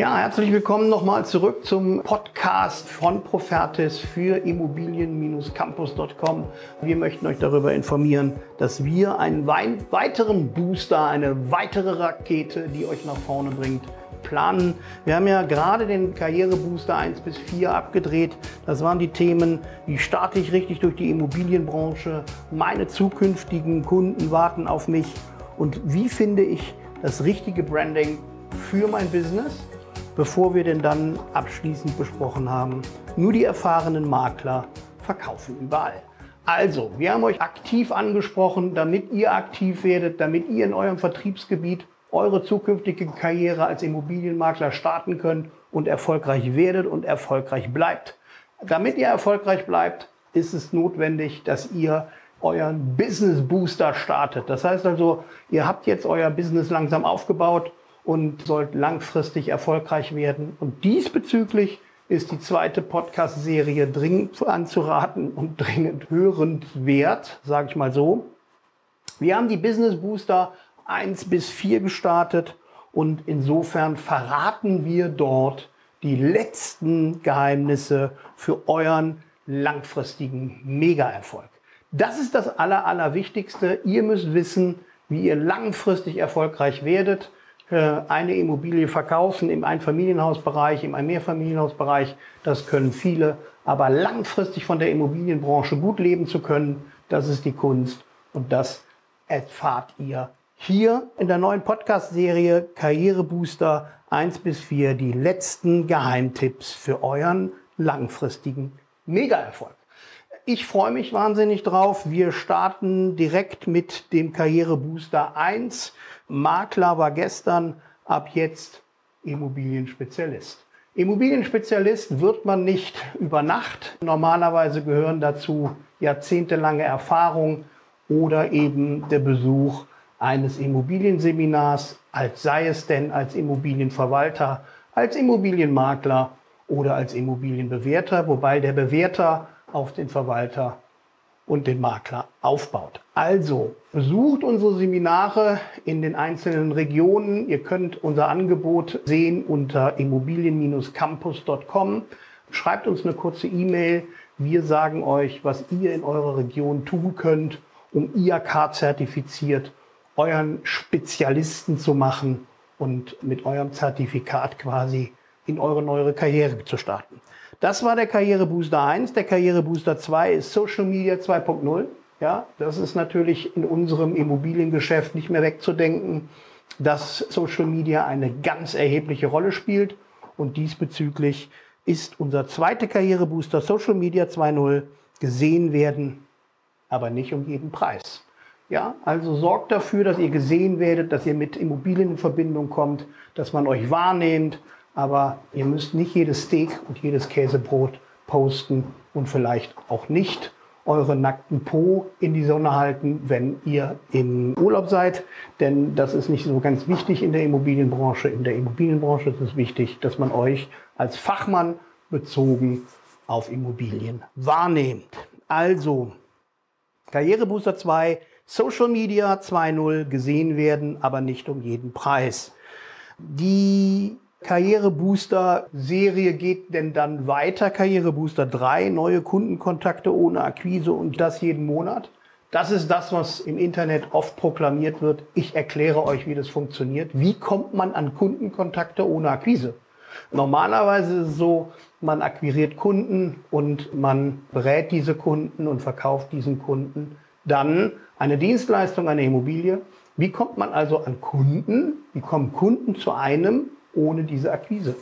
Ja, herzlich willkommen nochmal zurück zum Podcast von Profertis für Immobilien-Campus.com. Wir möchten euch darüber informieren, dass wir einen weiteren Booster, eine weitere Rakete, die euch nach vorne bringt, planen. Wir haben ja gerade den Karrierebooster 1 bis 4 abgedreht. Das waren die Themen, wie starte ich richtig durch die Immobilienbranche, meine zukünftigen Kunden warten auf mich und wie finde ich das richtige Branding für mein Business, bevor wir denn dann abschließend besprochen haben, nur die erfahrenen Makler verkaufen überall. Also, wir haben euch aktiv angesprochen, damit ihr aktiv werdet, damit ihr in eurem Vertriebsgebiet eure zukünftige Karriere als Immobilienmakler starten könnt und erfolgreich werdet und erfolgreich bleibt. Damit ihr erfolgreich bleibt, ist es notwendig, dass ihr euren Business Booster startet. Das heißt also, ihr habt jetzt euer Business langsam aufgebaut und sollt langfristig erfolgreich werden. Und diesbezüglich ist die zweite Podcast-Serie dringend anzuraten und dringend hörenswert, sage ich mal so. Wir haben die Business Booster 1 bis 4 gestartet und insofern verraten wir dort die letzten Geheimnisse für euren langfristigen Mega-Erfolg. Das ist das Aller, Allerwichtigste. Ihr müsst wissen, wie ihr langfristig erfolgreich werdet. Eine Immobilie verkaufen im Einfamilienhausbereich, im Mehrfamilienhausbereich, das können viele. Aber langfristig von der Immobilienbranche gut leben zu können, das ist die Kunst und das erfahrt ihr hier in der neuen Podcast-Serie Karrierebooster 1 bis 4 die letzten Geheimtipps für euren langfristigen Mega-Erfolg. Ich freue mich wahnsinnig drauf. Wir starten direkt mit dem Karrierebooster 1. Makler war gestern, ab jetzt Immobilienspezialist. Immobilienspezialist wird man nicht über Nacht. Normalerweise gehören dazu jahrzehntelange Erfahrung oder eben der Besuch eines Immobilienseminars, als sei es denn als Immobilienverwalter, als Immobilienmakler oder als Immobilienbewerter, wobei der Bewerter auf den Verwalter und den Makler aufbaut. Also besucht unsere Seminare in den einzelnen Regionen. Ihr könnt unser Angebot sehen unter immobilien-campus.com. Schreibt uns eine kurze E-Mail. Wir sagen euch, was ihr in eurer Region tun könnt, um IAK zertifiziert euren Spezialisten zu machen und mit eurem Zertifikat quasi in eure neue Karriere zu starten. Das war der Karrierebooster 1. Der Karrierebooster 2 ist Social Media 2.0. Ja, das ist natürlich in unserem Immobiliengeschäft nicht mehr wegzudenken, dass Social Media eine ganz erhebliche Rolle spielt. Und diesbezüglich ist unser zweiter Karrierebooster Social Media 2.0 gesehen werden, aber nicht um jeden Preis. Ja, also sorgt dafür, dass ihr gesehen werdet, dass ihr mit Immobilien in Verbindung kommt, dass man euch wahrnehmt. Aber ihr müsst nicht jedes Steak und jedes Käsebrot posten und vielleicht auch nicht eure nackten Po in die Sonne halten, wenn ihr im Urlaub seid. Denn das ist nicht so ganz wichtig in der Immobilienbranche. In der Immobilienbranche ist es wichtig, dass man euch als Fachmann bezogen auf Immobilien wahrnehmt. Also, Karrierebooster 2 Social Media 2.0 gesehen werden, aber nicht um jeden Preis. Die Karrierebooster-Serie geht denn dann weiter. Karrierebooster 3, neue Kundenkontakte ohne Akquise und das jeden Monat. Das ist das, was im Internet oft proklamiert wird. Ich erkläre euch, wie das funktioniert. Wie kommt man an Kundenkontakte ohne Akquise? Normalerweise ist es so, man akquiriert Kunden und man berät diese Kunden und verkauft diesen Kunden dann eine Dienstleistung, eine Immobilie. Wie kommt man also an Kunden? Wie kommen Kunden zu einem ohne diese Akquise?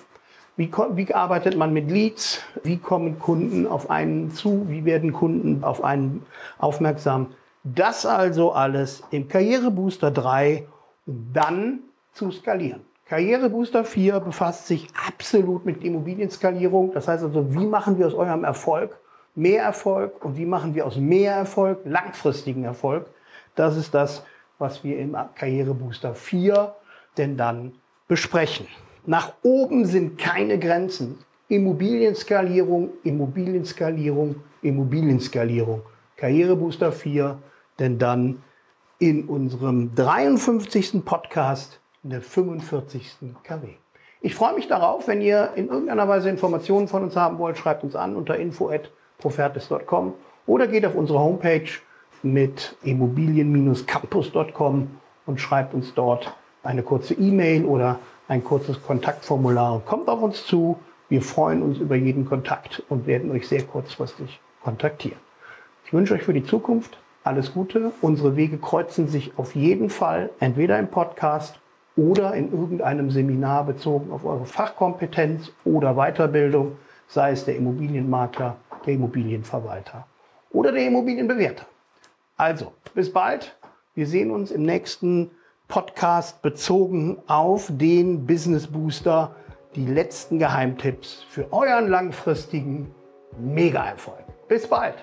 Wie, wie, arbeitet man mit Leads? Wie kommen Kunden auf einen zu? Wie werden Kunden auf einen aufmerksam? Das also alles im Karrierebooster 3, um dann zu skalieren. Karrierebooster 4 befasst sich absolut mit Immobilienskalierung. Das heißt also, wie machen wir aus eurem Erfolg mehr Erfolg und wie machen wir aus mehr Erfolg langfristigen Erfolg. Das ist das, was wir im Karrierebooster 4 denn dann besprechen. Nach oben sind keine Grenzen. Immobilienskalierung, Immobilienskalierung, Immobilienskalierung. Karrierebooster 4, denn dann in unserem 53. Podcast in der 45. KW. Ich freue mich darauf, wenn ihr in irgendeiner Weise Informationen von uns haben wollt, schreibt uns an unter info@profertis.com oder geht auf unsere Homepage mit immobilien-campus.com und schreibt uns dort eine kurze E-Mail oder ein kurzes Kontaktformular. Kommt auf uns zu. Wir freuen uns über jeden Kontakt und werden euch sehr kurzfristig kontaktieren. Ich wünsche euch für die Zukunft alles Gute. Unsere Wege kreuzen sich auf jeden Fall entweder im Podcast oder in irgendeinem Seminar bezogen auf eure Fachkompetenz oder Weiterbildung, sei es der Immobilienmakler, der Immobilienverwalter oder der Immobilienbewerter. Also, bis bald. Wir sehen uns im nächsten Podcast bezogen auf den Business Booster, die letzten Geheimtipps für euren langfristigen Mega-Erfolg. Bis bald.